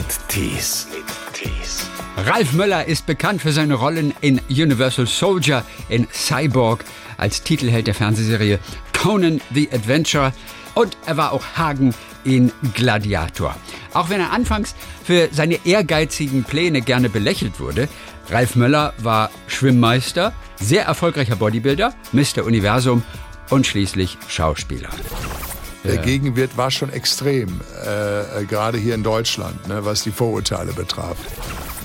mit Tees. Ralf Möller ist bekannt für seine Rollen in Universal Soldier, in Cyborg, als Titelheld der Fernsehserie Conan the Adventure und er war auch Hagen in Gladiator. Auch wenn er anfangs für seine ehrgeizigen Pläne gerne belächelt wurde, Ralf Möller war Schwimmmeister, sehr erfolgreicher Bodybuilder, Mr. Universum und schließlich Schauspieler. Der Gegenwirt war schon extrem, äh, äh, gerade hier in Deutschland, ne, was die Vorurteile betraf.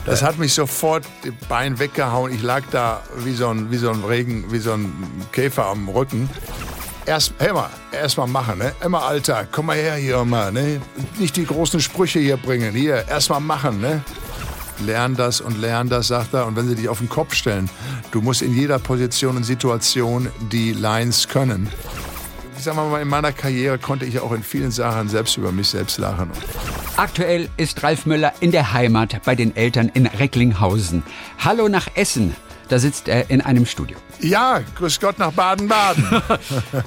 Das hat mich sofort Bein weggehauen. Ich lag da wie so ein, wie so ein Regen, wie so ein Käfer am Rücken. Erst, hey mal, erst mal machen, ne? Immer Alltag. Komm mal her hier mal, ne? Nicht die großen Sprüche hier bringen. Hier, erst mal machen, ne? Lern das und lern das, sagt er. Und wenn sie dich auf den Kopf stellen, du musst in jeder Position und Situation die Lines können. Sag mal, in meiner Karriere konnte ich auch in vielen Sachen selbst über mich selbst lachen. Aktuell ist Ralf Möller in der Heimat bei den Eltern in Recklinghausen. Hallo nach Essen. Da sitzt er in einem Studio. Ja, grüß Gott nach Baden-Baden.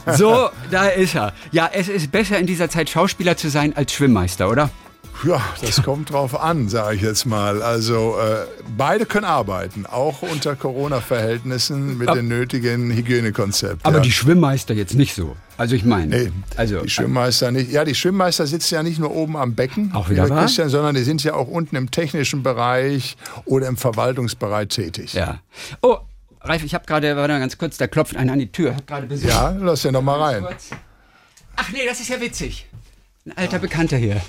So, da ist er. Ja, es ist besser in dieser Zeit Schauspieler zu sein als Schwimmmeister, oder? Ja, das kommt drauf an, sage ich jetzt mal. Also äh, beide können arbeiten, auch unter Corona-Verhältnissen mit Ab- den nötigen Hygienekonzepten. Aber ja. die Schwimmmeister jetzt nicht so. Also ich meine, Nee, also die Schwimmmeister nicht. Ja, die Schwimmmeister sitzen ja nicht nur oben am Becken, Auch wieder wahr? Christian, sondern die sind ja auch unten im technischen Bereich oder im Verwaltungsbereich tätig. ja. Oh, Ralf, ich habe gerade, warte mal ganz kurz, da klopft einer an die Tür. Hab gerade Besuch. Ja, lass den doch mal rein. Ach nee, das ist ja witzig. Ein alter Bekannter hier.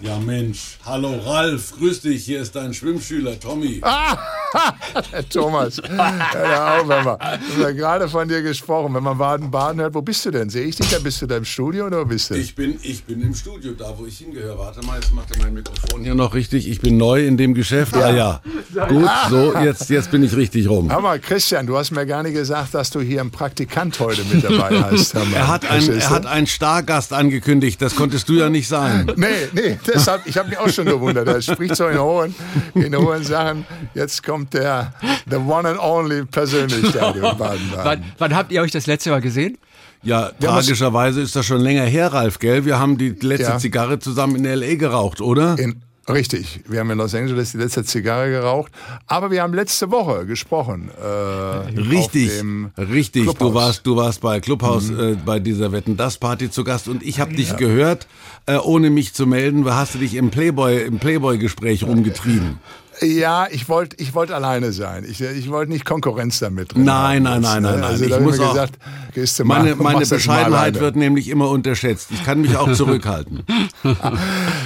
Ja Mensch, hallo Ralf, grüß dich, hier ist dein Schwimmschüler Tommy. Herr Thomas, hör auf, wenn wir, wir haben gerade von dir gesprochen. Wenn man Baden-Baden hört, wo bist du denn? Sehe ich dich da? Bist du da im Studio oder wo bist du? Ich bin, ich bin im Studio, da wo ich hingehöre. Warte mal, jetzt macht er mein Mikrofon hier noch richtig. Ich bin neu in dem Geschäft. Ja, ja. Gut, so, jetzt, jetzt bin ich richtig rum. Hör mal, Christian, du hast mir gar nicht gesagt, dass du hier einen Praktikant heute mit dabei hast. Er hat, ein, er hat einen Stargast angekündigt, das konntest du ja nicht sein. Nee, nee, deshalb, ich habe mich auch schon gewundert. Er spricht so in hohen, in hohen Sachen. Jetzt kommt der, the one and only Persönlichkeit in Baden-Baden. Wann, wann habt ihr euch das letzte Mal gesehen? Ja, Ja, tragischerweise ist das schon länger her, Ralf, gell? Wir haben die letzte Ja. Zigarre zusammen in L.A. geraucht, oder? In, richtig, wir haben in Los Angeles die letzte Zigarre geraucht, aber wir haben letzte Woche gesprochen. Äh, Richtig, richtig. Du Clubhaus. warst, du warst bei Clubhaus äh, bei dieser Wetten das Party zu Gast und ich habe dich gehört, äh, ohne mich zu melden. Hast du dich im Playboy im Playboy Gespräch rumgetrieben? Ja, ich wollte ich wollt alleine sein. Ich, ich wollte nicht Konkurrenz damit drin. Nein, nein, nein, ne? nein, nein. Also Ich muss ich mir auch- gesagt, gehst du mal, Meine, meine Bescheidenheit wird nämlich immer unterschätzt. Ich kann mich auch zurückhalten.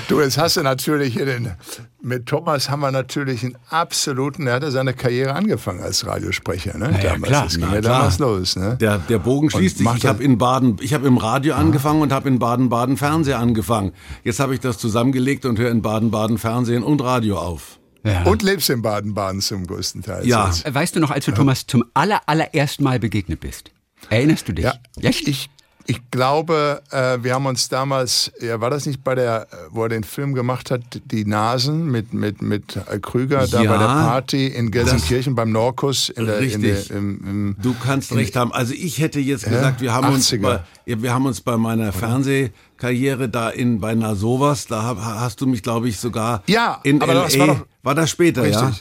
Du, jetzt hast du natürlich hier den, mit Thomas haben wir natürlich einen absoluten, er hat ja seine Karriere angefangen als Radiosprecher, ne? ja, damals. klar. Das ging ja klar. damals los, ne? Der, der Bogen schließt sich. Ich habe in Baden, ich habe im Radio angefangen und habe in Baden-Baden Fernseher angefangen. Jetzt habe ich das zusammengelegt und höre in Baden-Baden Fernsehen und Radio auf. Ja. Und lebst in Baden-Baden zum größten Teil. Ja. Äh, Weißt du noch, als du Thomas zum aller, allerersten Mal begegnet bist? Erinnerst du dich? Ja, Echt? Ich, glaube, äh, wir haben uns damals, ja, war das nicht bei der, äh, wo er den Film gemacht hat, die Nasen mit, mit, mit äh, Krüger, da Ja. bei der Party in Gelsenkirchen beim Norkus in der, in Richtig. der, im, im, Du kannst recht haben. Also ich hätte jetzt gesagt, wir haben uns 80er. bei, wir haben uns bei meiner Fernsehkarriere da in bei Na sowas, da hast du mich glaube ich sogar Ja, in aber LA, das war doch- war das später, ja?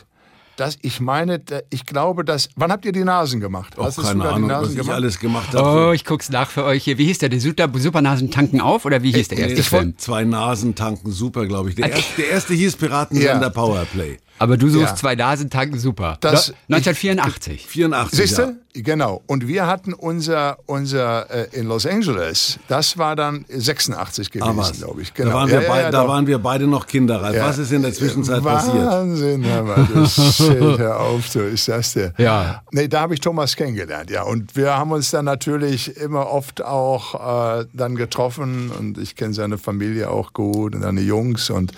Das, ich meine, ich glaube, dass. Wann habt ihr die Nasen gemacht? Auch Hast du keine da die Ahnung, was Nasen ich gemacht? alles gemacht Oh, habe. ich guck's nach für euch hier. Wie hieß der? Der Super, Supernasen tanken auf? Oder wie hieß der erste ich Film? zwei Nasen tanken super, glaube ich. Der erste, der erste hieß Piratensender Ja. Powerplay. Aber du suchst Ja. zwei Nasen tanken super. Das- No- 1984. 84. Siehst ja. du? Genau. Und wir hatten unser, unser äh, in Los Angeles, das war dann 86 Ah, was? gewesen, glaube ich. Genau. Da, waren Ja, wir ja, ja, da waren wir beide noch Kinder. Ja. Was ist in der Zwischenzeit passiert? Wahnsinn, hör mal, das Schild, hör auf, du, ist das der? Ja. Nee, da habe ich Thomas kennengelernt, ja. Und wir haben uns dann natürlich immer oft auch äh, dann getroffen und ich kenne seine Familie auch gut und seine Jungs und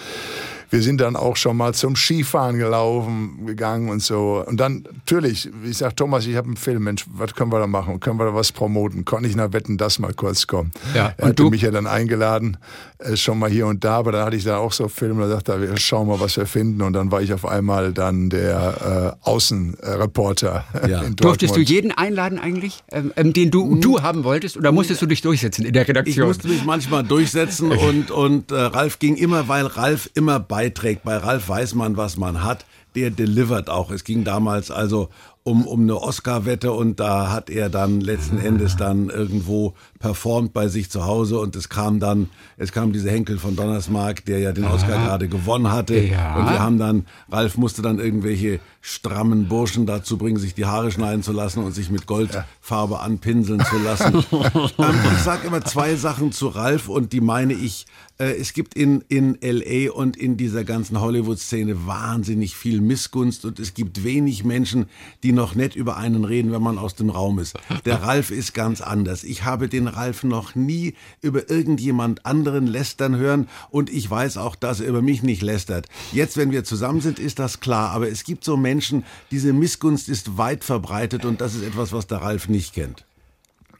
wir sind dann auch schon mal zum Skifahren gelaufen, gegangen und so. Und dann natürlich, wie ich sag Thomas, ich habe einen Film, Mensch, was können wir da machen? Können wir da was promoten? Konnte ich nach Wetten, das mal kurz kommen. Ja, er hatte du? mich ja dann eingeladen, äh, schon mal hier und da, aber dann hatte ich da auch so Filme, da sagte er, wir schauen mal, was wir finden. Und dann war ich auf einmal dann der äh, Außenreporter ja. in Dortmund. Durftest du jeden einladen eigentlich, ähm, ähm den du, du haben wolltest, oder musstest du dich durchsetzen in der Redaktion? Ich musste mich manchmal durchsetzen und, und äh, Ralf ging immer, weil Ralf immer beiträgt. Bei Ralf weiß man, was man hat. Der delivert auch. Es ging damals also um, um eine Oscar-Wette und da hat er dann letzten Endes dann irgendwo performt bei sich zu Hause und es kam dann, es kam dieser Henkel von Donnersmark, der ja den Oscar Aha. gerade gewonnen hatte ja. und wir haben dann, Ralf musste dann irgendwelche strammen Burschen dazu bringen, sich die Haare schneiden zu lassen und sich mit Goldfarbe anpinseln zu lassen. ähm, ich sage immer zwei Sachen zu Ralf und die meine ich äh, es gibt in, in LA und in dieser ganzen Hollywood-Szene wahnsinnig viel Missgunst und es gibt wenig Menschen, die noch nett über einen reden, wenn man aus dem Raum ist. Der Ralf ist ganz anders. Ich habe den Ralf noch nie über irgendjemand anderen lästern hören und ich weiß auch, dass er über mich nicht lästert. Jetzt, wenn wir zusammen sind, ist das klar, aber es gibt so Menschen, diese Missgunst ist weit verbreitet und das ist etwas, was der Ralf nicht kennt.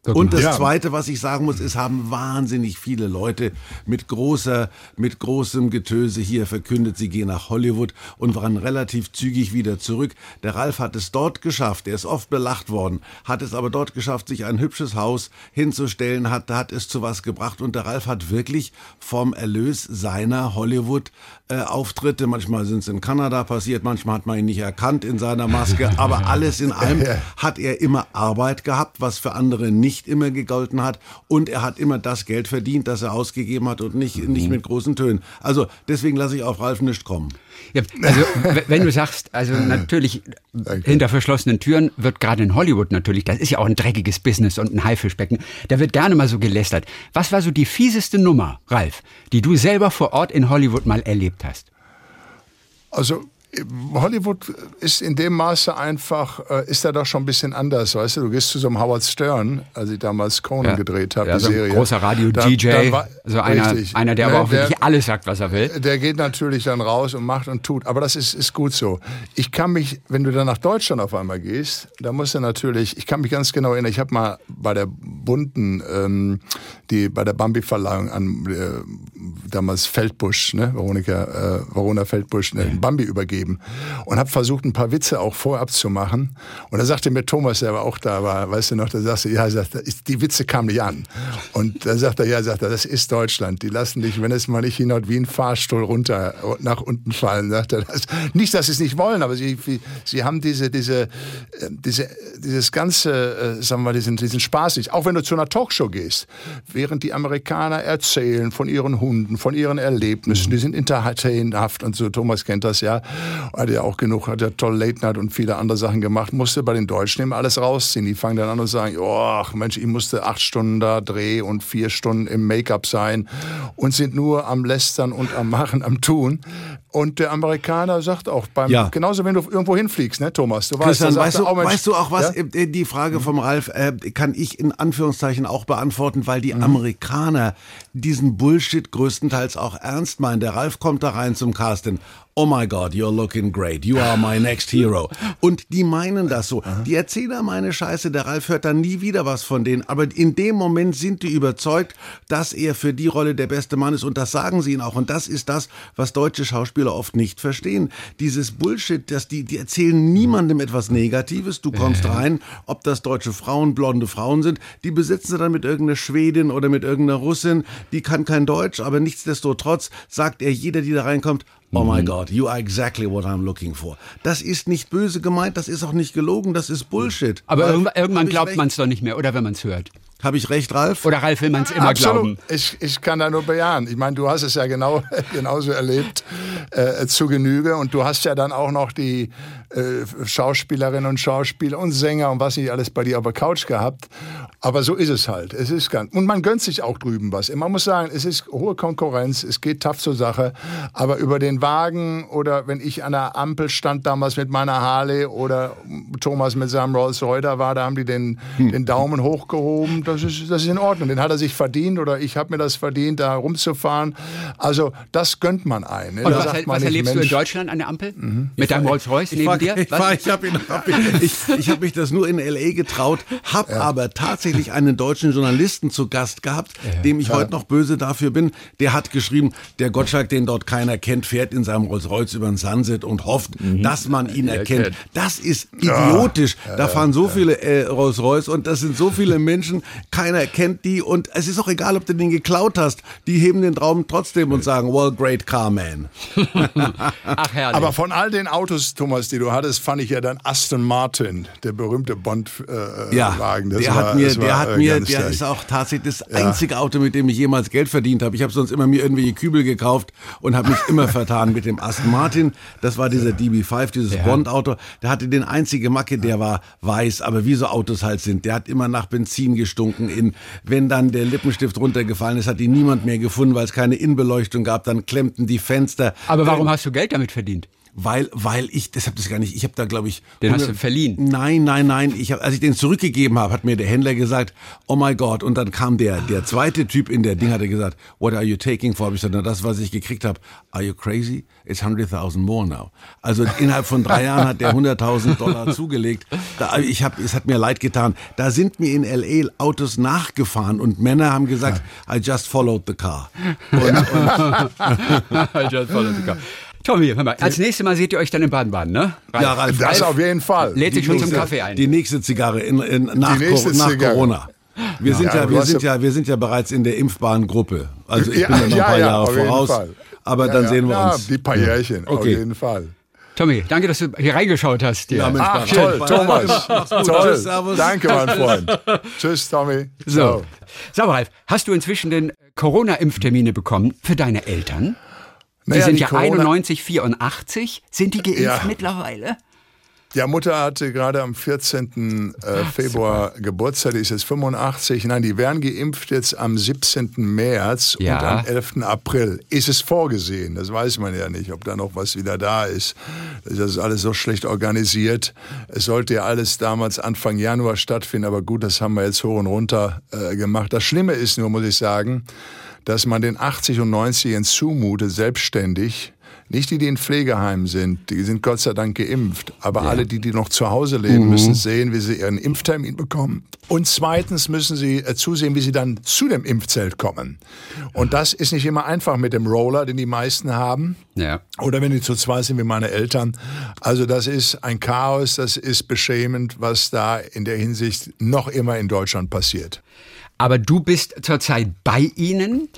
Und das. Zweite, was ich sagen muss, ist, haben wahnsinnig viele Leute mit großer, mit großem Getöse hier verkündet, sie gehen nach Hollywood und waren relativ zügig wieder zurück. Der Ralf hat es dort geschafft, er ist oft belacht worden, hat es aber dort geschafft, sich ein hübsches Haus hinzustellen, hat, hat es zu was gebracht und der Ralf hat wirklich vom Erlös seiner Hollywood-Auftritte, manchmal sind es in Kanada passiert, manchmal hat man ihn nicht erkannt in seiner Maske, aber alles in allem hat er immer Arbeit gehabt, was für andere nicht nicht immer gegolten hat und er hat immer das Geld verdient, das er ausgegeben hat und nicht, nicht mit großen Tönen. Also deswegen lasse ich auf Ralf nicht kommen. Ja, also wenn du sagst, also natürlich hinter verschlossenen Türen wird gerade in Hollywood natürlich, das ist ja auch ein dreckiges Business und ein Haifischbecken, da wird gerne mal so gelästert. Was war so die fieseste Nummer, Ralf, die du selber vor Ort in Hollywood mal erlebt hast? Also Hollywood ist in dem Maße einfach, äh, ist da doch schon ein bisschen anders, weißt du? Du gehst zu so einem Howard Stern, als ich damals Conan ja. gedreht habe, ja, die so Serie. großer Radio-DJ, also einer, einer, der ne, aber auch der, wirklich alles sagt, was er will. Der geht natürlich dann raus und macht und tut, aber das ist, ist gut so. Ich kann mich, wenn du dann nach Deutschland auf einmal gehst, da musst du natürlich, ich kann mich ganz genau erinnern, ich habe mal bei der bunten, ähm, die bei der Bambi-Verleihung an äh, damals Feldbusch, ne, Veronika, äh, Verona Feldbusch, ne, Bambi übergeben gegeben und habe versucht, ein paar Witze auch vorab zu machen. Und da sagte mir Thomas, der aber auch da war, weißt du noch, da sagte ja, sagt, die Witze kamen nicht an. Und da sagt er, ja, sagt er, das ist Deutschland. Die lassen dich, wenn es mal nicht hinhaut, wie ein Fahrstuhl runter nach unten fallen. Sagt er, das, nicht, dass sie es nicht wollen, aber sie, sie haben diese, diese, äh, diese, dieses ganze, äh, sagen wir mal, diesen, diesen Spaß nicht. Auch wenn du zu einer Talkshow gehst, während die Amerikaner erzählen von ihren Hunden, von ihren Erlebnissen, die sind entertainhaft und so. Thomas kennt das ja hat ja auch genug, hat ja toll Late Night und viele andere Sachen gemacht, musste bei den Deutschen immer alles rausziehen. Die fangen dann an und sagen, oh, Mensch, ich musste acht Stunden da Dreh und vier Stunden im Make-up sein und sind nur am Lästern und am Machen, am Tun. Und der Amerikaner sagt auch beim, ja. genauso wenn du irgendwo hinfliegst, ne, Thomas, du weißt, Christian, weißt, du, auch, weißt du auch was, ja? Äh, die Frage vom Ralf äh, kann ich in Anführungszeichen auch beantworten, weil die mhm. Amerikaner diesen Bullshit größtenteils auch ernst meinen. Der Ralf kommt da rein zum Casting oh my God, you're looking great, you are my next hero. Und die meinen das so. Die erzählen meine Scheiße, der Ralf hört dann nie wieder was von denen. Aber in dem Moment sind die überzeugt, dass er für die Rolle der beste Mann ist. Und das sagen sie ihn auch. Und das ist das, was deutsche Schauspieler oft nicht verstehen. Dieses Bullshit, dass die, die erzählen niemandem etwas Negatives. Du kommst rein, ob das deutsche Frauen, blonde Frauen sind, die besitzen sie dann mit irgendeiner Schwedin oder mit irgendeiner Russin, die kann kein Deutsch, aber nichtsdestotrotz sagt er jeder, die da reinkommt, Oh my mhm. God, you are exactly what I'm looking for. Das ist nicht böse gemeint, das ist auch nicht gelogen, das ist Bullshit. Aber Ralf, irgendwann glaubt man es doch nicht mehr, oder wenn man es hört. Habe ich recht, Ralf? Oder Ralf will man es immer Absolut. glauben? Ich, ich kann da nur bejahen. Ich meine, du hast es ja genau genauso erlebt äh, zu Genüge und du hast ja dann auch noch die äh, Schauspielerinnen und Schauspieler und Sänger und was nicht alles bei dir auf der Couch gehabt. Aber so ist es halt. Es ist ganz, und man gönnt sich auch drüben was. Man muss sagen, es ist hohe Konkurrenz, es geht tough zur Sache. Aber über den Wagen oder wenn ich an der Ampel stand damals mit meiner Harley oder Thomas mit seinem Rolls Royce war, da haben die den, hm. den Daumen hochgehoben. Das ist, das ist in Ordnung. Den hat er sich verdient oder ich habe mir das verdient, da rumzufahren. Also das gönnt man ein. Ne? Und was, was nicht, erlebst Mensch, du in Deutschland an der Ampel? Mhm. Mit deinem Rolls Royce neben dir? Ich, ich habe hab, ich, ich hab mich das nur in L.A. getraut, habe ja. aber tatsächlich einen deutschen Journalisten zu Gast gehabt, ja. dem ich ja. heute noch böse dafür bin. Der hat geschrieben, der Gottschalk, den dort keiner kennt, fährt in seinem Rolls Royce über den Sunset und hofft, mhm. dass man ihn erkennt. Das ist idiotisch. da fahren so viele äh, Rolls Royce und das sind so viele Menschen, keiner kennt die und es ist auch egal, ob du den geklaut hast. Die heben den Traum trotzdem und sagen, well, great car man. Ach, herrlich. Aber von all den Autos, Thomas, die du hattest, fand ich ja dann Aston Martin, der berühmte Bond-Wagen. Äh, ja, der hat mir, der hat mir, der ist auch tatsächlich das ja. einzige Auto, mit dem ich jemals Geld verdient habe. Ich habe sonst immer mir irgendwelche Kübel gekauft und habe mich immer vertan mit dem Aston Martin. Das war dieser DB5, dieses ja. Bond-Auto. Der hatte den einzige Macke, der war weiß, aber wie so Autos halt sind. Der hat immer nach Benzin gestunken. In, wenn dann der Lippenstift runtergefallen ist, hat ihn niemand mehr gefunden, weil es keine Innenbeleuchtung gab. Dann klemmten die Fenster. Aber warum hast du Geld damit verdient? Weil weil ich deshalb das gar nicht ich habe da glaube ich den hast du verliehen? Nein nein nein ich hab, als ich den zurückgegeben habe hat mir der Händler gesagt oh my God und dann kam der der zweite Typ in der Ding hat er gesagt what are you taking for? Hab ich gesagt na das was ich gekriegt habe are you crazy? It's 100.000 more now. Also innerhalb von drei Jahren hat der 100.000 Dollar zugelegt. Da, ich habe es hat mir leid getan. Da sind mir in LA Autos nachgefahren und Männer haben gesagt I just followed the car. Und, und I just followed the car Tommy, hör mal, als nächstes Mal seht ihr euch dann in Baden-Baden, ne? Ralf, ja, Ralf. Das Ralf auf jeden Fall. Lädt sich schon zum Kaffee ein. Die nächste Zigarre in, in, nach, nächste nach Zigarre. Corona. Wir ja, sind ja, wir sind ja, wir sind ja bereits in der impfbaren Gruppe. Also ich bin ja noch ein paar Jahre voraus. Aber dann sehen wir uns. Die paar Jährchen, okay. auf jeden Fall. Tommy, danke, dass du hier reingeschaut hast. Ja, Mensch, Ach, toll, Thomas. toll. Tschüss, servus. Danke, mein Freund. Tschüss, Tommy. So. Sag mal, Ralf, hast du inzwischen den Corona-Impftermine bekommen für deine Eltern? Die sind ja Corona 91, 84. Sind die geimpft ja. mittlerweile? Ja, Mutter hatte gerade am 14. Ach, Februar super. Geburtstag, die ist jetzt 85. Nein, die werden geimpft jetzt am 17. März ja. und am 11. April. Ist es vorgesehen? Das weiß man ja nicht, ob da noch was wieder da ist. Das ist alles so schlecht organisiert. Es sollte ja alles damals Anfang Januar stattfinden, aber gut, das haben wir jetzt hoch und runter äh, gemacht. Das Schlimme ist nur, muss ich sagen, dass man den 80 und 90ern zumutet, selbstständig, nicht die, die in Pflegeheimen sind, die sind Gott sei Dank geimpft, aber ja. alle, die, die noch zu Hause leben, mhm. müssen sehen, wie sie ihren Impftermin bekommen. Und zweitens müssen sie äh, zusehen, wie sie dann zu dem Impfzelt kommen. Und das ist nicht immer einfach mit dem Roller, den die meisten haben. Ja. Oder wenn die zu zweit sind wie meine Eltern. Also das ist ein Chaos, das ist beschämend, was da in der Hinsicht noch immer in Deutschland passiert. Aber du bist zurzeit bei ihnen.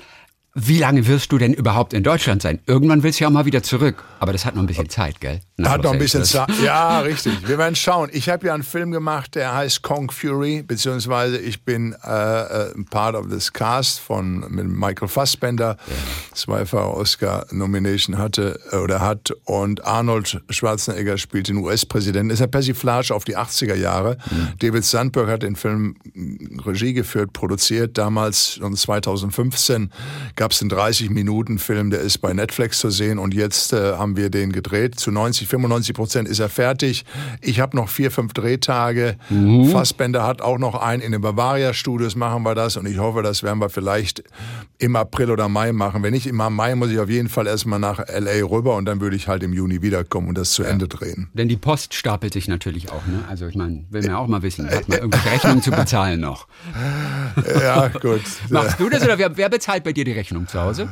Wie lange wirst du denn überhaupt in Deutschland sein? Irgendwann willst du ja auch mal wieder zurück. Aber das hat noch ein bisschen Zeit, gell? Nach hat noch ein bisschen Zeit. Ja, richtig. Wir werden schauen. Ich habe ja einen Film gemacht, der heißt Kong Fury, beziehungsweise ich bin äh, äh part of this cast von mit Michael Fassbender, ja. zweifache Oscar-Nomination hatte äh, oder hat und Arnold Schwarzenegger spielt den US-Präsidenten. Ist eine Persiflage auf die 80er Jahre. Mhm. David Sandberg hat den Film Regie geführt, produziert. Damals, 2015, gab es einen 30-Minuten-Film, der ist bei Netflix zu sehen und jetzt äh, haben wir den gedreht. Zu 90, 95 Prozent ist er fertig. Ich habe noch vier, fünf Drehtage. Mhm. Fassbender hat auch noch einen in den Bavaria-Studios, machen wir das und ich hoffe, das werden wir vielleicht im April oder Mai machen. Wenn nicht im Mai, muss ich auf jeden Fall erstmal nach L.A. rüber und dann würde ich halt im Juni wiederkommen und das zu ja. Ende drehen. Denn die Post stapelt sich natürlich auch. Ne? Also ich meine, will man auch mal wissen, hat man irgendwelche Rechnungen zu bezahlen noch? Ja, gut. Machst du das oder wer, wer bezahlt bei dir die Rechnung? Rechnung zu Hause?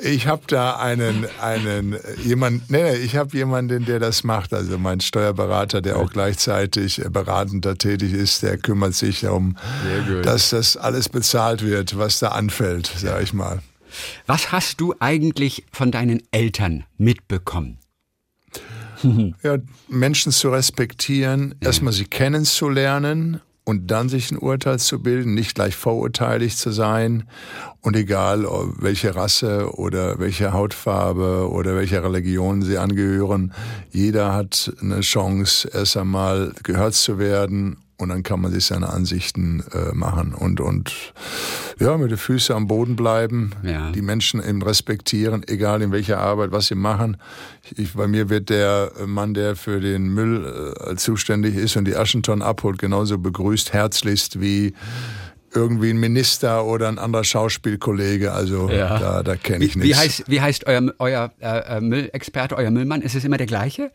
Ich habe da einen, einen jemand, nee, ich habe jemanden, der das macht. Also mein Steuerberater, der auch gleichzeitig beratender tätig ist, der kümmert sich darum, dass das alles bezahlt wird, was da anfällt, sag ich mal. Was hast du eigentlich von deinen Eltern mitbekommen? Ja, Menschen zu respektieren, ja. erstmal sie kennenzulernen und dann sich ein Urteil zu bilden, nicht gleich vorurteilig zu sein und egal welche Rasse oder welche Hautfarbe oder welcher Religion sie angehören, jeder hat eine Chance, erst einmal gehört zu werden und dann kann man sich seine Ansichten äh, machen und, und ja, mit den Füßen am Boden bleiben, ja. die Menschen eben respektieren, egal in welcher Arbeit, was sie machen. Ich, bei mir wird der Mann, der für den Müll äh, zuständig ist und die Aschentonnen abholt, genauso begrüßt, herzlichst wie irgendwie ein Minister oder ein anderer Schauspielkollege. Also ja. da, da kenne ich nichts. Wie heißt, wie heißt euer, euer äh, äh, Müllexperte, euer Müllmann? Ist es immer der gleiche?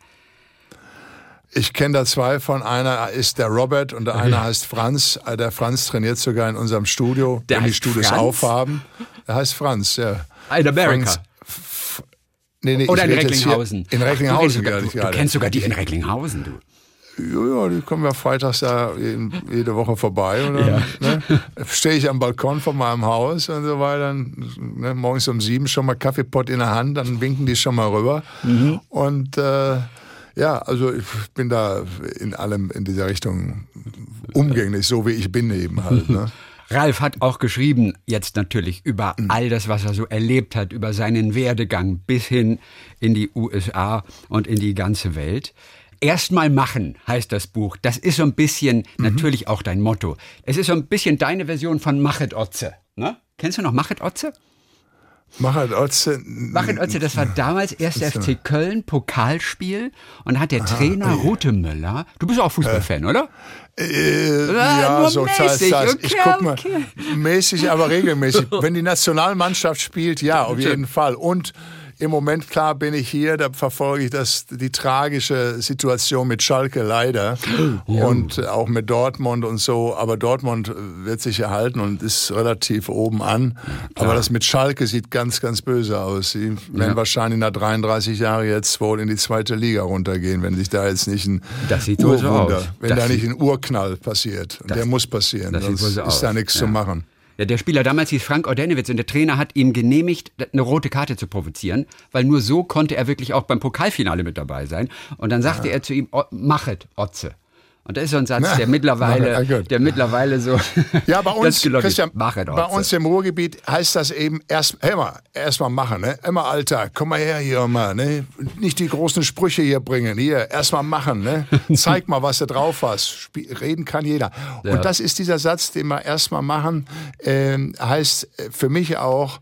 Ich kenne da zwei von. Einer ist der Robert und der eine ja. heißt Franz. Äh, der Franz trainiert sogar in unserem Studio, der wenn die Studios Franz? aufhaben. Er heißt Franz, ja. In Amerika. Franz, Nee, nee, Oder in Recklinghausen. In Recklinghausen du, du, du kennst sogar die in Recklinghausen, du. Ja, ja, die kommen ja freitags da jede Woche vorbei. Und ja. ne, stehe ich am Balkon von meinem Haus und so weiter. Ne, morgens um sieben schon mal Kaffeepott in der Hand, dann winken die schon mal rüber. Mhm. Und äh, ja, also ich bin da in allem in dieser Richtung umgänglich, so wie ich bin eben halt. Ne? Ralf hat auch geschrieben, jetzt natürlich über mhm. all das, was er so erlebt hat, über seinen Werdegang bis hin in die USA und in die ganze Welt. Erstmal machen heißt das Buch. Das ist so ein bisschen mhm. natürlich auch dein Motto. Es ist so ein bisschen deine Version von Machet Otze. Ne? Kennst du noch Machet Otze? Machet Otze. Machet Otze, das war damals erst FC Köln Pokalspiel und hat der Aha, Trainer oh Rute Müller, du bist auch Fußballfan, äh, oder? Äh, ja, so mäßig. Okay, ich guck mal, okay. mäßig, aber regelmäßig. Wenn die Nationalmannschaft spielt, ja, auf jeden Fall. Und im Moment, klar, bin ich hier, da verfolge ich das, die tragische Situation mit Schalke leider ja. und auch mit Dortmund und so. Aber Dortmund wird sich erhalten und ist relativ oben an. Ja, Aber das mit Schalke sieht ganz, ganz böse aus. Sie werden ja. wahrscheinlich nach 33 Jahren jetzt wohl in die zweite Liga runtergehen, wenn sich da jetzt nicht ein das sieht Urwunder, so aus. wenn das da nicht ein Urknall passiert. Und das, der muss passieren, das sonst so ist da nichts zu machen. Ja, der Spieler damals hieß Frank Ordenewitz und der Trainer hat ihm genehmigt, eine rote Karte zu provozieren, weil nur so konnte er wirklich auch beim Pokalfinale mit dabei sein. Und dann sagte ja. er zu ihm, machet, Otze. Und das ist so ein Satz, der mittlerweile, der mittlerweile so. Ja, bei uns, Christian, bei uns im Ruhrgebiet heißt das eben erst, hey mal, erst mal machen, ne? Immer Alter, komm mal her hier mal, ne? Nicht die großen Sprüche hier bringen, hier, erst mal machen, ne? Zeig mal, was du drauf hast. Spie reden kann jeder. Ja. Und das ist dieser Satz, den wir erst mal machen, äh, heißt für mich auch,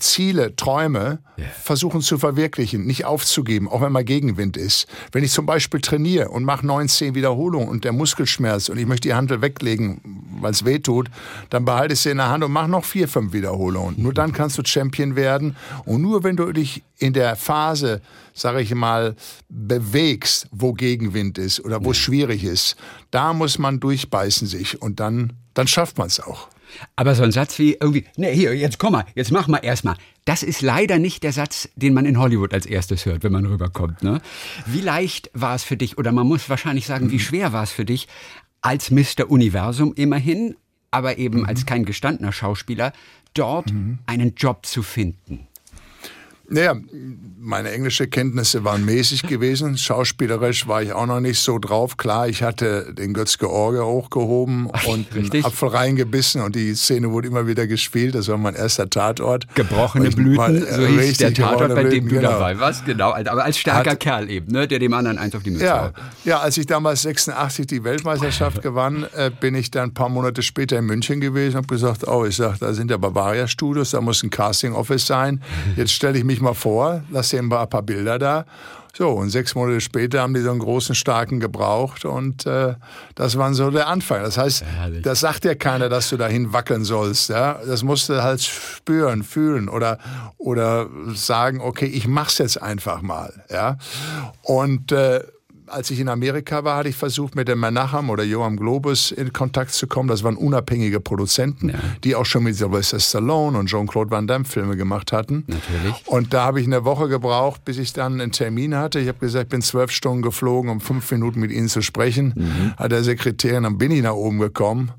Ziele, Träume yeah. versuchen zu verwirklichen, nicht aufzugeben, auch wenn mal Gegenwind ist. Wenn ich zum Beispiel trainiere und mache 19 Wiederholungen und der Muskelschmerz und ich möchte die Handel weglegen, weil es weh tut, dann behalte ich sie in der Hand und mach noch vier, fünf Wiederholungen. Nur dann kannst du Champion werden und nur wenn du dich in der Phase, sage ich mal, bewegst, wo Gegenwind ist oder wo es schwierig ist, da muss man durchbeißen sich und dann, dann schafft man es auch. Aber so ein Satz wie irgendwie, ne, hier, jetzt komm mal, jetzt mach mal erstmal. Das ist leider nicht der Satz, den man in Hollywood als erstes hört, wenn man rüberkommt. Ne? Wie leicht war es für dich, oder man muss wahrscheinlich sagen, wie schwer war es für dich, als Mr. Universum immerhin, aber eben mhm. als kein gestandener Schauspieler, dort mhm. einen Job zu finden? Naja, meine englische Kenntnisse waren mäßig gewesen. Schauspielerisch war ich auch noch nicht so drauf. Klar, ich hatte den Götz-George hochgehoben und einen Apfel reingebissen und die Szene wurde immer wieder gespielt. Das war mein erster Tatort. Gebrochene Blüten, äh, so hieß der Tatort, bei dem du genau. dabei warst. Genau, aber als starker Hat, Kerl eben, ne, der dem anderen eins auf die Mütze ja, haut. Ja, als ich damals 86 die Weltmeisterschaft gewann, äh, bin ich dann ein paar Monate später in München gewesen und habe gesagt, oh, ich sag, da sind ja Bavaria Studios, da muss ein Casting Office sein. Jetzt stelle ich mich dich mal vor, lass dir ein paar Bilder da. So, und sechs Monate später haben die so einen großen, starken gebraucht und äh, das war so der Anfang. Das heißt, Herrlich. das sagt ja keiner, dass du dahin wackeln sollst. Ja? Das musst du halt spüren, fühlen oder, oder sagen, okay, ich mach's jetzt einfach mal. Ja? Und äh, als ich in Amerika war, hatte ich versucht, mit dem Menachem oder Joam Globus in Kontakt zu kommen. Das waren unabhängige Produzenten, ja. die auch schon mit Sylvester Stallone und Jean-Claude Van Damme Filme gemacht hatten. Natürlich. Und da habe ich eine Woche gebraucht, bis ich dann einen Termin hatte. Ich habe gesagt, ich bin zwölf Stunden geflogen, um fünf Minuten mit ihnen zu sprechen. Mhm. Hat der Sekretär, dann bin ich nach oben gekommen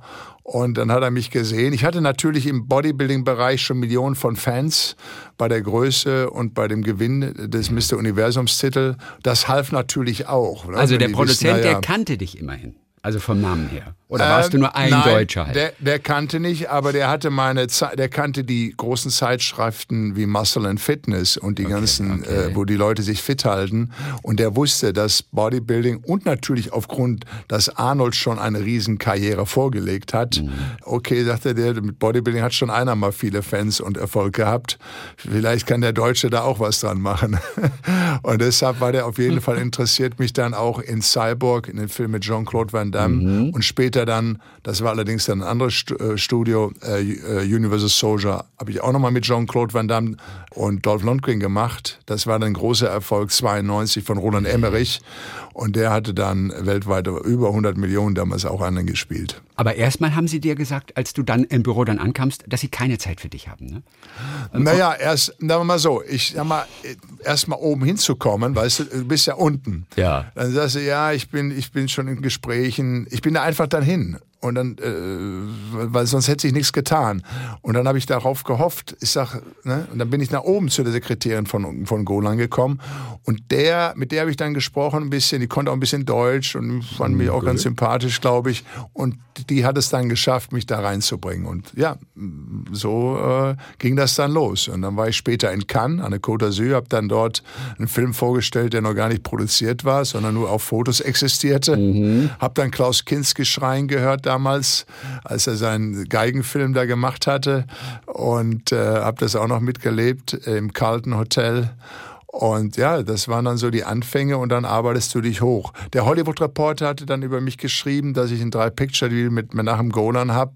und dann hat er mich gesehen. Ich hatte natürlich im Bodybuilding-Bereich schon Millionen von Fans bei der Größe und bei dem Gewinn des Mr. Universums-Titel. Das half natürlich auch. Ne? Also Wenn der Produzent, wissen, ja, der kannte dich immerhin. Also vom Namen her. Oder warst Ähm, du nur ein nein, Deutscher halt? Der, der kannte nicht, aber der hatte meine, Ze- der kannte die großen Zeitschriften wie Muscle and Fitness und die ganzen, okay. Äh, wo die Leute sich fit halten. Und der wusste, dass Bodybuilding und natürlich aufgrund, dass Arnold schon eine Riesenkarriere vorgelegt hat. Mhm. Okay, sagte der, mit Bodybuilding hat schon einer mal viele Fans und Erfolg gehabt. Vielleicht kann der Deutsche da auch was dran machen. und deshalb war der auf jeden Fall interessiert, mich dann auch in Cyborg, in den Film mit Jean-Claude Van Damme Mhm. und später dann, das war allerdings dann ein anderes äh, Studio, äh, äh, Universal Soldier, habe ich auch nochmal mit Jean-Claude Van Damme und Dolph Lundgren gemacht. Das war dann ein großer Erfolg, 92 von Roland Emmerich. Und der hatte dann weltweit über 100 Millionen damals auch anderen gespielt. Aber erstmal haben sie dir gesagt, als du dann im Büro dann ankamst, dass sie keine Zeit für dich haben. Ne? Naja, erst, sagen wir mal so, ich sag mal, erst mal oben hinzukommen, weißt du, du bist ja unten. Ja. Dann sagst du, ja, ich bin, ich bin schon in Gesprächen, ich bin da einfach dann hin. Und dann, äh, weil sonst hätte sich nichts getan. Und dann habe ich darauf gehofft, ich sag, ne, und dann bin ich nach oben zu der Sekretärin von, von Golan gekommen. Und der, mit der habe ich dann gesprochen ein bisschen, die konnte auch ein bisschen Deutsch und fand mich auch ganz sympathisch, glaube ich. Und die hat es dann geschafft, mich da reinzubringen. Und ja, so äh, ging das dann los. Und dann war ich später in Cannes an der Côte d'Azur, habe dann dort einen Film vorgestellt, der noch gar nicht produziert war, sondern nur auf Fotos existierte. Mhm. Habe dann Klaus Kinski schreien gehört damals, als er seinen Geigenfilm da gemacht hatte. Und äh, habe das auch noch mitgelebt im Carlton Hotel. Und ja, das waren dann so die Anfänge und dann arbeitest du dich hoch. Der Hollywood Reporter hatte dann über mich geschrieben, dass ich einen Drei-Picture-Deal mit Menachem Golan habe.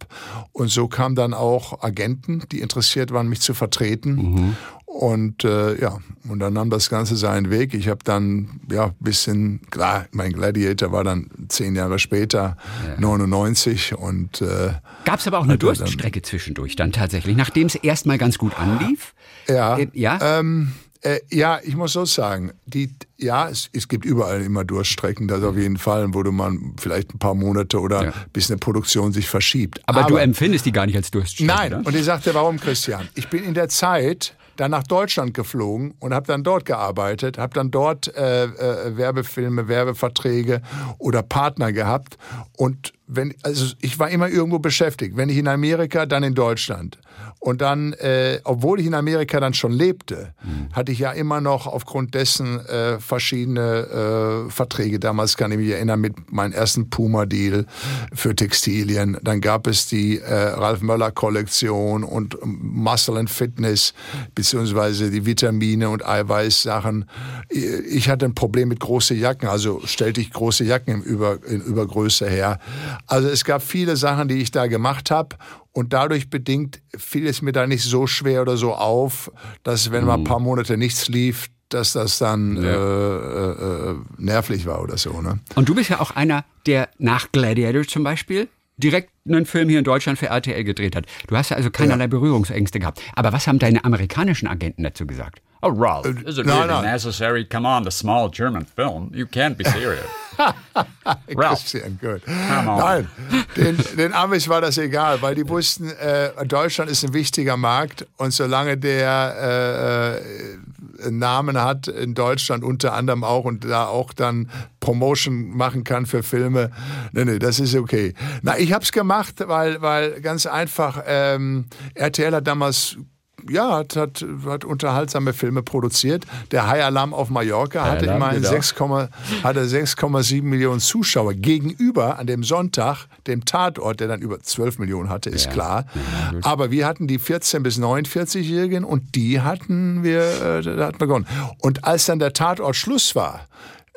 Und so kamen dann auch Agenten, die interessiert waren, mich zu vertreten. Und äh, ja, und dann nahm das Ganze seinen Weg. Ich habe dann ja bisschen, klar, mein Gladiator war dann zehn Jahre später, 99 und äh, Gab es aber auch eine Also dann- Durststrecke zwischendurch dann tatsächlich, nachdem es erstmal ganz gut anlief? Ja. Äh, ja? Ähm, äh, ja, ich muss so sagen, die, ja, es, es gibt überall immer Durchstrecken, das auf jeden Fall, wo du mal vielleicht ein paar Monate oder Ja. bis eine Produktion sich verschiebt. aber, du empfindest die gar nicht als Durststrecke, Nein, oder? und ich sagte, warum, Christian? Ich bin in der Zeit dann nach Deutschland geflogen und habe dann dort gearbeitet, habe dann dort äh, äh, Werbefilme, Werbeverträge oder Partner gehabt und wenn also ich war immer irgendwo beschäftigt, wenn nicht in Amerika, dann in Deutschland. Und dann, äh, obwohl ich in Amerika dann schon lebte, hatte ich ja immer noch aufgrund dessen äh, verschiedene äh, Verträge. Damals kann ich mich erinnern mit meinem ersten Puma-Deal für Textilien. Dann gab es die äh, Ralf Möller-Kollektion und ähm, Muscle and Fitness, beziehungsweise die Vitamine und Eiweißsachen. Ich hatte ein Problem mit große Jacken, also stellte ich große Jacken im Über, in Übergröße her. Also es gab viele Sachen, die ich da gemacht habe. Und dadurch bedingt fiel es mir da nicht so schwer oder so auf, dass wenn mal ein paar Monate nichts lief, dass das dann äh, äh, äh, nervlich war oder so. Ne? Und du bist ja auch einer, der nach Gladiator zum Beispiel direkt einen Film hier in Deutschland für RTL gedreht hat. Du hast ja also keinerlei Berührungsängste gehabt. Aber was haben deine amerikanischen Agenten dazu gesagt? Oh, Ralph, is it no, really no. necessary? Come on, the small German film. You can't be serious. Ralph. Christian, gut. Nein, den, den Amis war das egal, weil die wussten, äh, Deutschland ist ein wichtiger Markt und solange der äh, äh, Namen hat in Deutschland unter anderem auch und da auch dann Promotion machen kann für Filme, nee, nee, das ist okay. Na, ich habe es gemacht, weil, weil ganz einfach, ähm, RTL hat damals ja, hat, hat, hat unterhaltsame Filme produziert. Der High Alarm auf Mallorca hatte Alarm, immerhin genau. 6, hatte 6,7 Millionen Zuschauer. Gegenüber an dem Sonntag, dem Tatort, der dann über 12 Millionen hatte, ist klar. Aber wir hatten die 14- bis 49-Jährigen und die hatten wir, äh, da hatten wir gewonnen. Und als dann der Tatort Schluss war,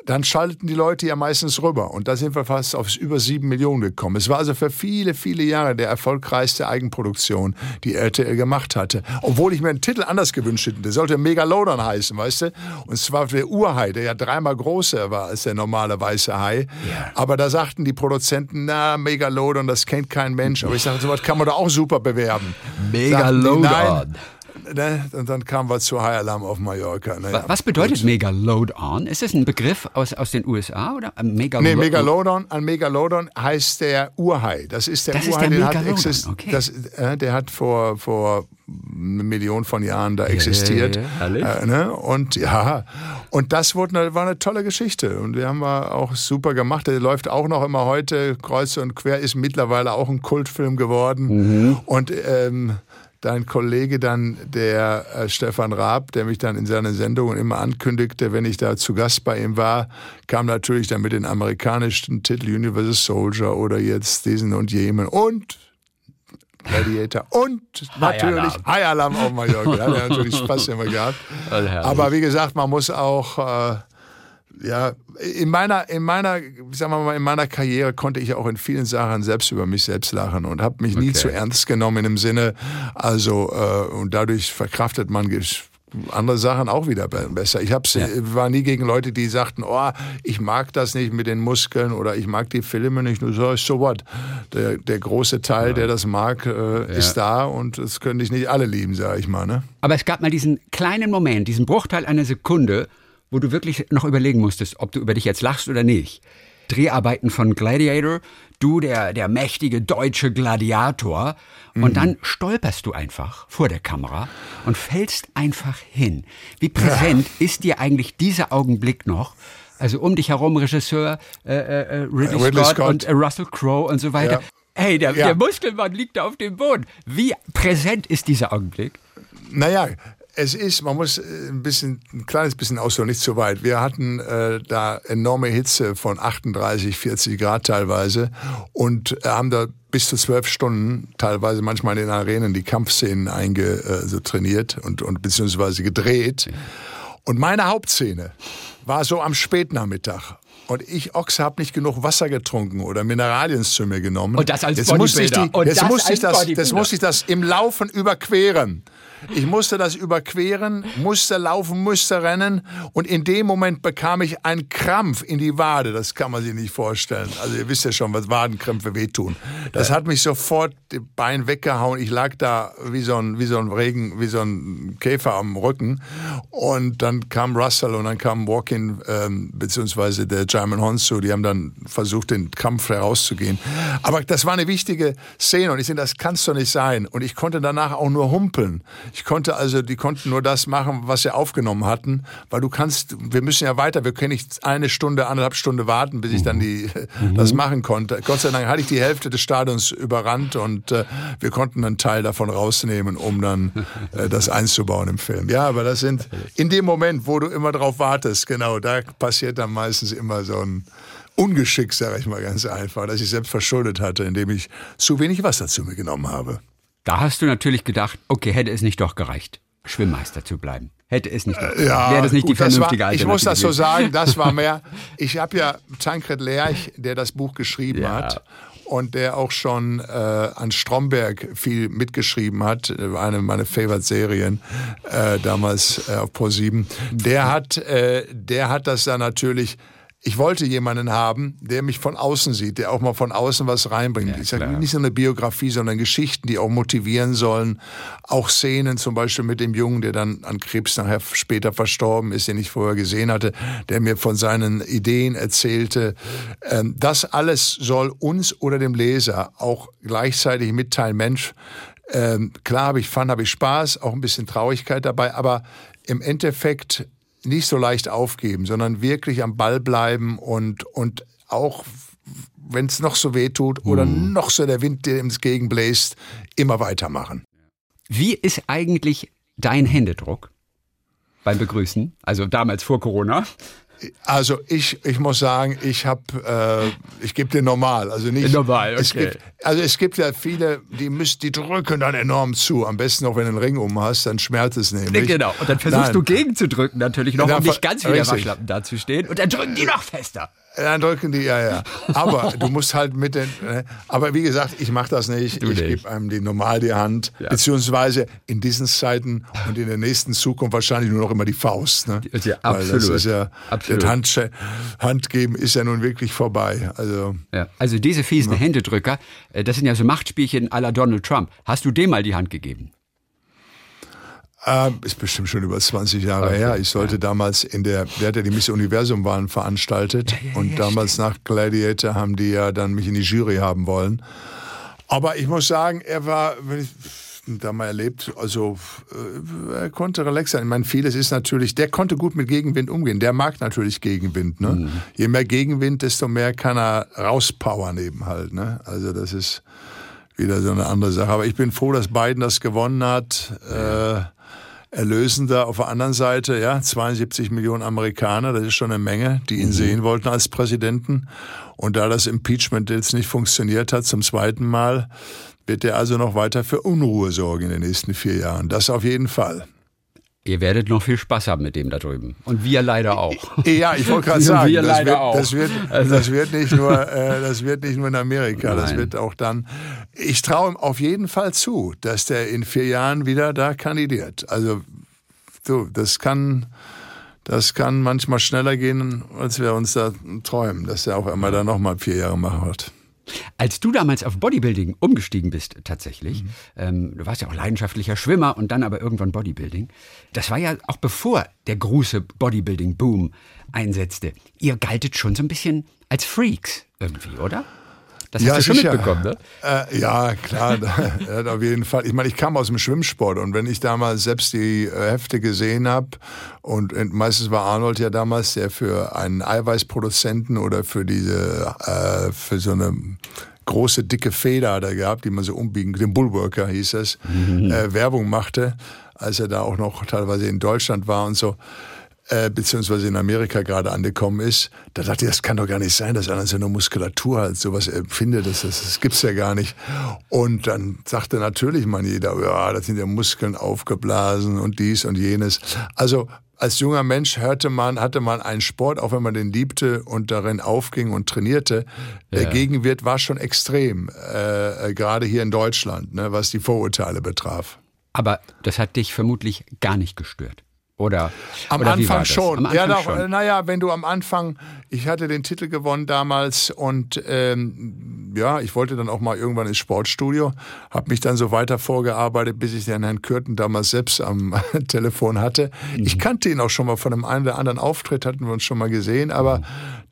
dann schalteten die Leute ja meistens rüber. Und da sind wir fast auf über sieben Millionen gekommen. Es war also für viele, viele Jahre der erfolgreichste Eigenproduktion, die RTL gemacht hatte. Obwohl ich mir einen Titel anders gewünscht hätte. Der sollte Megalodon heißen, weißt du? Und zwar der Urhai, der ja dreimal größer war als der normale weiße Hai. Aber da sagten die Produzenten, na, Megalodon, das kennt kein Mensch. Aber ich sagte, sowas kann man doch auch super bewerben. Sagten Megalodon. nein, ne, und dann kamen wir zu High Alarm auf Mallorca. Naja, Was bedeutet Megalodon? Ist das ein Begriff aus, aus den USA oder? Megalodon? Nee, Megalodon, ein Megalodon heißt der Urhai. Das ist der Das ist Urhai, der den hat exist- okay. das, äh, der hat vor, vor eine Million von Jahren da existiert. ja, herrlich. Äh, ne? Und ja, und das wurde eine, war eine tolle Geschichte. Und wir haben wir auch super gemacht. Der läuft auch noch immer heute kreuz und quer, ist mittlerweile auch ein Kultfilm geworden. Mhm. Und ähm, dein Kollege dann, der äh, Stefan Raab, der mich dann in seinen Sendungen immer ankündigte, wenn ich da zu Gast bei ihm war, kam natürlich dann mit den amerikanischen Titel Universal Soldier oder jetzt diesen und jemen und Gladiator und natürlich High Alarm auf Mallorca. Da hat er natürlich Spaß immer gehabt. Aber wie gesagt, man muss auch äh, ja, in meiner, in meiner, sagen wir mal, in meiner Karriere konnte ich auch in vielen Sachen selbst über mich selbst lachen und habe mich nie zu ernst genommen im Sinne, also äh, und dadurch verkraftet man andere Sachen auch wieder be- besser. Ich hab's, war nie gegen Leute, die sagten, oh, ich mag das nicht mit den Muskeln oder ich mag die Filme nicht. Nur so, so what? Der, der große Teil, der das mag, äh, ist da und das können dich nicht alle lieben, sag ich mal. Ne? Aber es gab mal diesen kleinen Moment, diesen Bruchteil einer Sekunde, wo du wirklich noch überlegen musstest, ob du über dich jetzt lachst oder nicht. Dreharbeiten von Gladiator, du der, der mächtige deutsche Gladiator, und dann stolperst du einfach vor der Kamera und fällst einfach hin. Wie präsent ist dir eigentlich dieser Augenblick noch? Also um dich herum Regisseur äh, äh, Ridley, Ridley Scott, Scott. und äh, Russell Crowe und so weiter. Ja. Hey, der, Ja. der Muskelmann liegt da auf dem Boden. Wie präsent ist dieser Augenblick? Naja, es ist, man muss äh, ein bisschen, ein kleines bisschen ausholen, nicht zu weit. Wir hatten äh, da enorme Hitze von 38, 40 Grad teilweise und äh, haben da bis zu zwölf Stunden, teilweise manchmal in den Arenen, die Kampfszenen einge, äh, so trainiert und, und beziehungsweise gedreht. Und meine Hauptszene war so am Spätnachmittag. Und ich, Ochs, habe nicht genug Wasser getrunken oder Mineralien zu mir genommen. Und das als jetzt musste ich, die, Bodybuilder. Und jetzt das musste ich als das, das Bodybuilder. musste ich das im Laufen überqueren. Ich musste das überqueren, musste laufen, musste rennen und in dem Moment bekam ich einen Krampf in die Wade. Das kann man sich nicht vorstellen. Also ihr wisst ja schon, was Wadenkrämpfe wehtun. Das hat mich sofort Bein weggehauen. Ich lag da wie so ein, wie so ein Regen, wie so ein Käfer am Rücken. Und dann kam Russell und dann kam Walkin, ähm, beziehungsweise der German Honsu. Die haben dann versucht, den Kampf herauszugehen. Aber das war eine wichtige Szene und ich denke, das kann's doch nicht sein. Und ich konnte danach auch nur humpeln. Ich konnte also, die konnten nur das machen, was sie aufgenommen hatten, weil du kannst, wir müssen ja weiter, wir können nicht eine Stunde, anderthalb Stunde warten, bis ich dann die, das machen konnte. Gott sei Dank hatte ich die Hälfte des Stadions überrannt und äh, wir konnten einen Teil davon rausnehmen, um dann äh, das einzubauen im Film. Ja, aber das sind in dem Moment, wo du immer drauf wartest, genau, da passiert dann meistens immer so ein Ungeschick, sage ich mal ganz einfach, dass ich selbst verschuldet hatte, indem ich zu wenig Wasser zu mir genommen habe. Da hast du natürlich gedacht, okay, hätte es nicht doch gereicht, Schwimmmeister zu bleiben. Hätte es nicht, Ja, wäre das nicht gut, die vernünftige war, Ich muss das so sagen, das war mehr. Ich habe ja Tankred Lerch, der das Buch geschrieben Ja. hat und der auch schon äh, an Stromberg viel mitgeschrieben hat, eine meiner Favorite-Serien äh, damals äh, auf Pro7. Der hat, äh, der hat das dann natürlich. Ich wollte jemanden haben, der mich von außen sieht, der auch mal von außen was reinbringt. ich sage nicht so eine Biografie, sondern Geschichten, die auch motivieren sollen. Auch Szenen, zum Beispiel mit dem Jungen, der dann an Krebs nachher später verstorben ist, den ich vorher gesehen hatte, der mir von seinen Ideen erzählte. Ähm, Das alles soll uns oder dem Leser auch gleichzeitig mitteilen, Mensch, ähm, klar habe ich Fun, habe ich Spaß, auch ein bisschen Traurigkeit dabei, aber im Endeffekt nicht so leicht aufgeben, sondern wirklich am Ball bleiben und, und auch, wenn es noch so weh tut oder noch so der Wind dir ins Gegen bläst, immer weitermachen. Wie ist eigentlich dein Händedruck beim Begrüßen? Also damals vor Corona. Also ich, ich muss sagen, ich habe, äh, ich gebe dir normal, also nicht Normal, Es okay. gibt, also es gibt ja viele, die müssen, die drücken dann enorm zu. Am besten auch wenn du einen Ring um hast, dann schmerzt es nämlich. Genau. Und dann versuchst Nein. du gegenzudrücken natürlich noch, um nicht ganz wie der richtig. Waschlappen dazustehen. Und dann drücken die noch fester. Dann drücken die, ja, ja. Aber du musst halt mit den. ne? Aber wie gesagt, ich mache das nicht. Du ich gebe einem die normal die Hand. Ja. Beziehungsweise in diesen Zeiten und in der nächsten Zukunft wahrscheinlich nur noch immer die Faust. Ne? Ja, Weil das absolut. ist ja, Absolut. das Hand, Handgeben ist ja nun wirklich vorbei. Also. Ja. Also diese fiesen Händedrücker, äh, das sind ja so Machtspielchen à la Donald Trump. Hast du dem mal die Hand gegeben? Äh, ist bestimmt schon über 20 Jahre okay, her. Ich sollte ja. damals in der, der hat ja die Miss Universum-Wahlen veranstaltet. Ja, ja, und damals stimmt. nach Gladiator haben die ja dann mich in die Jury haben wollen. Aber ich muss sagen, er war, wenn ich da mal erlebt, also äh, er konnte relax sein. Ich meine, vieles ist natürlich, der konnte gut mit Gegenwind umgehen. Der mag natürlich Gegenwind. Ne? Mhm. Je mehr Gegenwind, desto mehr kann er rauspowern eben halt. Ne? Also das ist wieder so eine andere Sache. Aber ich bin froh, dass Biden das gewonnen hat. Äh, erlösender auf der anderen Seite, ja, 72 Millionen Amerikaner, das ist schon eine Menge, die ihn mhm. sehen wollten als Präsidenten. Und da das Impeachment jetzt nicht funktioniert hat zum zweiten Mal, wird er also noch weiter für Unruhe sorgen in den nächsten vier Jahren. Das auf jeden Fall. Ihr werdet noch viel Spaß haben mit dem da drüben. Und wir leider auch. Ja, ich wollte gerade sagen, wir das, wird, auch. Das, wird, also. das, wird nicht nur, äh, das wird nicht nur in Amerika, Nein. das wird auch dann. Ich traue ihm auf jeden Fall zu, dass der in vier Jahren wieder da kandidiert. Also, du, das kann, das kann manchmal schneller gehen, als wir uns da träumen, dass er auch einmal da nochmal vier Jahre machen wird. Als du damals auf Bodybuilding umgestiegen bist, tatsächlich, mhm. ähm, du warst ja auch leidenschaftlicher Schwimmer und dann aber irgendwann Bodybuilding, das war ja auch bevor der große Bodybuilding-Boom einsetzte. Ihr galtet schon so ein bisschen als Freaks irgendwie, oder? Das ja, hast du schon sicher. mitbekommen, ne? Äh, ja, klar, auf jeden Fall. Ich meine, ich kam aus dem Schwimmsport und wenn ich damals selbst die äh, Hefte gesehen habe und meistens war Arnold ja damals der für einen Eiweißproduzenten oder für diese, äh, für so eine große dicke Feder da gehabt, die man so umbiegen, den Bullworker hieß es, mhm. äh, Werbung machte, als er da auch noch teilweise in Deutschland war und so äh, beziehungsweise in Amerika gerade angekommen ist, da dachte ich, das kann doch gar nicht sein, dass einer so eine Muskulatur halt sowas empfindet, das, das, das gibt's ja gar nicht. Und dann sagte natürlich man jeder, ja, das sind ja Muskeln aufgeblasen und dies und jenes. Also als junger Mensch hörte man, hatte man einen Sport, auch wenn man den liebte und darin aufging und trainierte. Der ja. Gegenwert war schon extrem, äh, gerade hier in Deutschland, ne, was die Vorurteile betraf. Aber das hat dich vermutlich gar nicht gestört. Oder, am oder Anfang schon. Am Anfang ja, doch, naja, wenn du am Anfang, ich hatte den Titel gewonnen damals und ähm, ja, ich wollte dann auch mal irgendwann ins Sportstudio, habe mich dann so weiter vorgearbeitet, bis ich den Herrn Kürten damals selbst am Telefon hatte. Mhm. Ich kannte ihn auch schon mal von einem einen oder anderen Auftritt, hatten wir uns schon mal gesehen, aber mhm.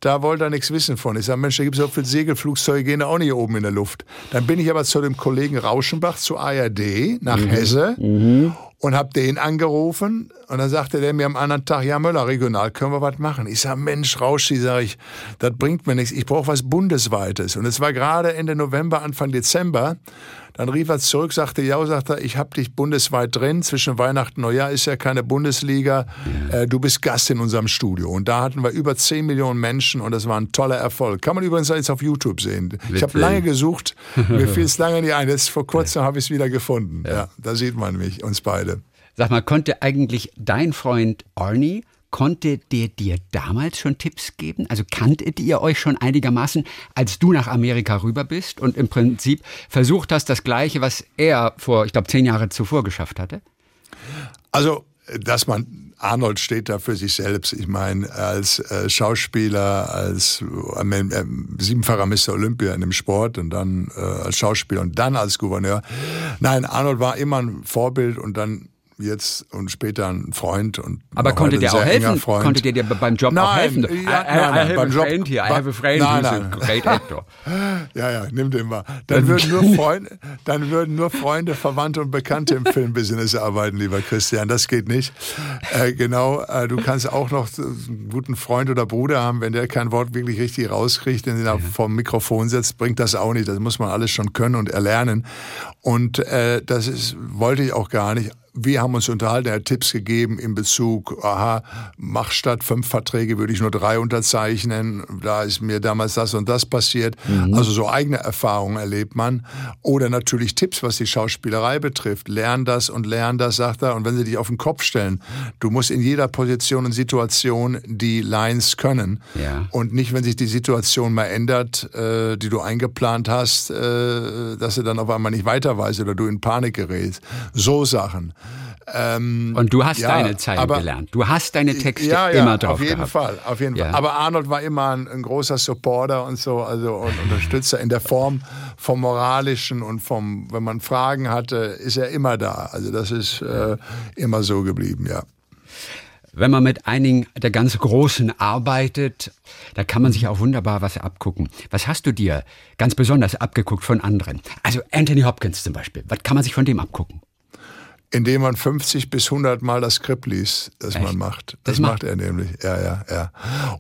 da wollte er nichts wissen von. Ich sage, Mensch, da gibt es so viele Segelflugzeuge, gehen da auch nicht oben in der Luft. Dann bin ich aber zu dem Kollegen Rauschenbach, zu ARD, nach mhm. Hesse. Mhm und habe den angerufen und dann sagte der mir am anderen Tag, ja Möller, regional können wir was machen. Ich sage, Mensch, Rauschi, sage ich, das bringt mir nichts, ich brauche was Bundesweites. Und es war gerade Ende November, Anfang Dezember dann rief er zurück, sagte, ja, sagt er, ich habe dich bundesweit drin. Zwischen Weihnachten und Neujahr ist ja keine Bundesliga. Äh, du bist Gast in unserem Studio. Und da hatten wir über 10 Millionen Menschen und das war ein toller Erfolg. Kann man übrigens jetzt auf YouTube sehen. Ich habe lange gesucht, mir fiel es lange nicht ein. Jetzt vor kurzem habe ich es wieder gefunden. Ja. ja, da sieht man mich, uns beide. Sag mal, konnte eigentlich dein Freund Arnie Konnte der dir damals schon Tipps geben? Also kanntet ihr euch schon einigermaßen, als du nach Amerika rüber bist und im Prinzip versucht hast, das Gleiche, was er vor, ich glaube, zehn Jahre zuvor geschafft hatte? Also, dass man Arnold steht da für sich selbst. Ich meine, als äh, Schauspieler, als äh, siebenfacher Mr. Olympia in dem Sport und dann äh, als Schauspieler und dann als Gouverneur. Nein, Arnold war immer ein Vorbild und dann jetzt und später ein Freund und aber konnte der auch helfen? Konnte der dir beim Job nein, auch helfen? Ja, I, I, nein, I, beim Job, friend here. I have a friend nein, nein. a great actor. ja, ja, nimm den mal. Dann würden nur Freunde, dann würden nur Freunde, Verwandte und Bekannte im Filmbusiness arbeiten, lieber Christian. Das geht nicht. Äh, genau, äh, du kannst auch noch einen guten Freund oder Bruder haben, wenn der kein Wort wirklich richtig rauskriegt, den er vom Mikrofon setzt, bringt das auch nicht. Das muss man alles schon können und erlernen. Und äh, das ist, wollte ich auch gar nicht wir haben uns unterhalten, er hat Tipps gegeben in Bezug, aha, mach statt fünf Verträge würde ich nur drei unterzeichnen, da ist mir damals das und das passiert. Mhm. Also so eigene Erfahrungen erlebt man. Oder natürlich Tipps, was die Schauspielerei betrifft. Lern das und lern das, sagt er. Und wenn sie dich auf den Kopf stellen, du musst in jeder Position und Situation die Lines können. Ja. Und nicht, wenn sich die Situation mal ändert, äh, die du eingeplant hast, äh, dass sie dann auf einmal nicht weiter weiß oder du in Panik gerätst. So Sachen. Ähm, und du hast ja, deine Zeilen aber, gelernt. Du hast deine Texte ja, ja, immer drauf auf jeden gehabt. Fall, auf jeden Fall. Aber Arnold war immer ein, ein, großer Supporter und so, also und Unterstützer in der Form vom moralischen und vom, wenn man Fragen hatte, ist er immer da. Also das ist äh, immer so geblieben, ja. Wenn man mit einigen der ganz Großen arbeitet, da kann man sich auch wunderbar was abgucken. Was hast du dir ganz besonders abgeguckt von anderen? Also Anthony Hopkins zum Beispiel. Was kann man sich von dem abgucken? Indem man 50 bis 100 Mal das Skript liest, das Echt? man macht. Das, das macht er nämlich. Ja, ja, ja.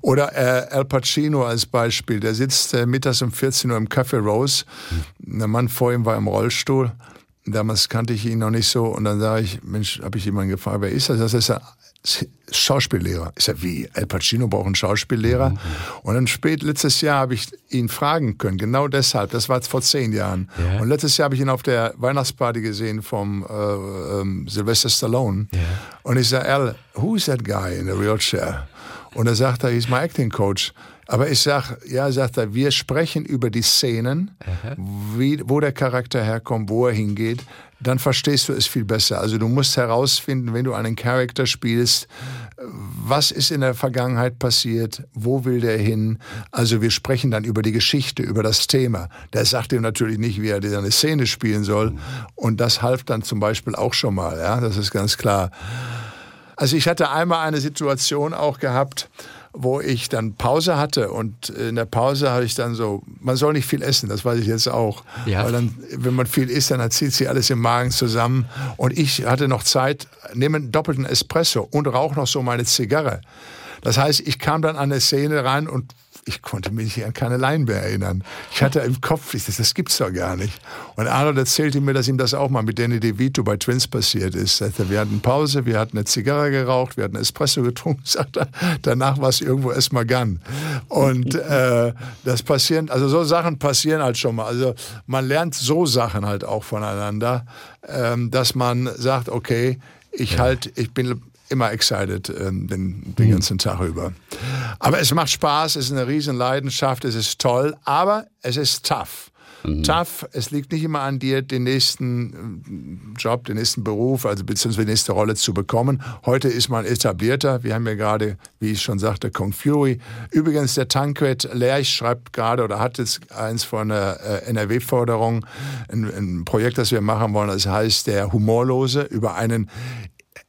Oder äh, Al Pacino als Beispiel. Der sitzt äh, mittags um 14 Uhr im Café Rose. Hm. Der Mann vor ihm war im Rollstuhl. Damals kannte ich ihn noch nicht so. Und dann sage ich, Mensch, habe ich jemanden gefragt, wer ist das? Das ist Schauspiellehrer. Ist ja wie, Al Pacino braucht einen Schauspiellehrer. Mhm. Und dann spät, letztes Jahr habe ich ihn fragen können, genau deshalb, das war vor zehn Jahren. Ja. Und letztes Jahr habe ich ihn auf der Weihnachtsparty gesehen vom äh, ähm, Sylvester Stallone. Ja. Und ich sage, Al, who is that guy in the wheelchair? Und er sagt er, he's my acting coach. Aber ich sag, ja, sagt er, wir sprechen über die Szenen, wie, wo der Charakter herkommt, wo er hingeht dann verstehst du es viel besser. Also du musst herausfinden, wenn du einen Charakter spielst, was ist in der Vergangenheit passiert, wo will der hin. Also wir sprechen dann über die Geschichte, über das Thema. Der sagt ihm natürlich nicht, wie er eine Szene spielen soll. Und das half dann zum Beispiel auch schon mal, ja, das ist ganz klar. Also ich hatte einmal eine Situation auch gehabt, wo ich dann Pause hatte und in der Pause habe ich dann so, man soll nicht viel essen, das weiß ich jetzt auch. Ja. Weil dann, wenn man viel isst, dann zieht sich alles im Magen zusammen. Und ich hatte noch Zeit, nehme einen doppelten Espresso und rauche noch so meine Zigarre. Das heißt, ich kam dann an eine Szene rein und ich konnte mich an keine Line mehr erinnern. Ich hatte im Kopf, ich, das, das gibt's doch gar nicht. Und Arnold erzählte mir, dass ihm das auch mal mit Danny DeVito bei Twins passiert ist. Sagte, wir hatten Pause, wir hatten eine Zigarre geraucht, wir hatten Espresso getrunken. Sagt er, danach war es irgendwo erstmal Gun. Und äh, das passieren, also so Sachen passieren halt schon mal. Also man lernt so Sachen halt auch voneinander, ähm, dass man sagt, okay, ich halt, ich bin immer excited ähm, den, den mhm. ganzen Tag über. Aber es macht Spaß, es ist eine riesen Leidenschaft, es ist toll, aber es ist tough. Mhm. Tough, es liegt nicht immer an dir, den nächsten äh, Job, den nächsten Beruf, also beziehungsweise die nächste Rolle zu bekommen. Heute ist man etablierter. Wir haben ja gerade, wie ich schon sagte, Kong Fury. Übrigens, der Tankred Lerch schreibt gerade oder hat jetzt eins von der äh, NRW-Förderung, ein, ein Projekt, das wir machen wollen. Das heißt Der Humorlose über einen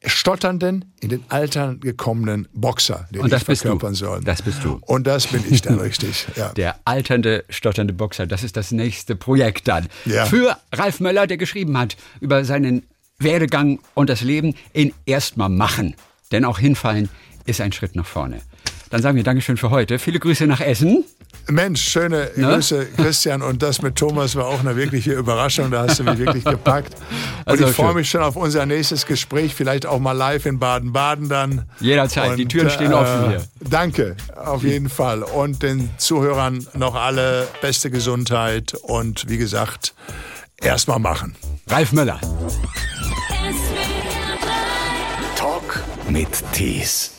stotternden, in den Altern gekommenen Boxer, den Und das ich verkörpern bist du. soll. Das bist du. Und das bin ich dann richtig. Ja. Der alternde, stotternde Boxer, das ist das nächste Projekt dann. Ja. Für Ralf Möller, der geschrieben hat über seinen Werdegang und das Leben in erstmal machen. Denn auch hinfallen ist ein Schritt nach vorne. Dann sagen wir Dankeschön für heute. Viele Grüße nach Essen. Mensch, schöne ne? Grüße, Christian. Und das mit Thomas war auch eine wirkliche Überraschung. Da hast du mich wirklich gepackt. Und also ich freue mich schon auf unser nächstes Gespräch, vielleicht auch mal live in Baden-Baden dann. Jederzeit, und, die Türen stehen äh, offen hier. Danke, auf jeden Fall. Und den Zuhörern noch alle beste Gesundheit und wie gesagt, erstmal machen. Ralf Möller. Talk mit Tees.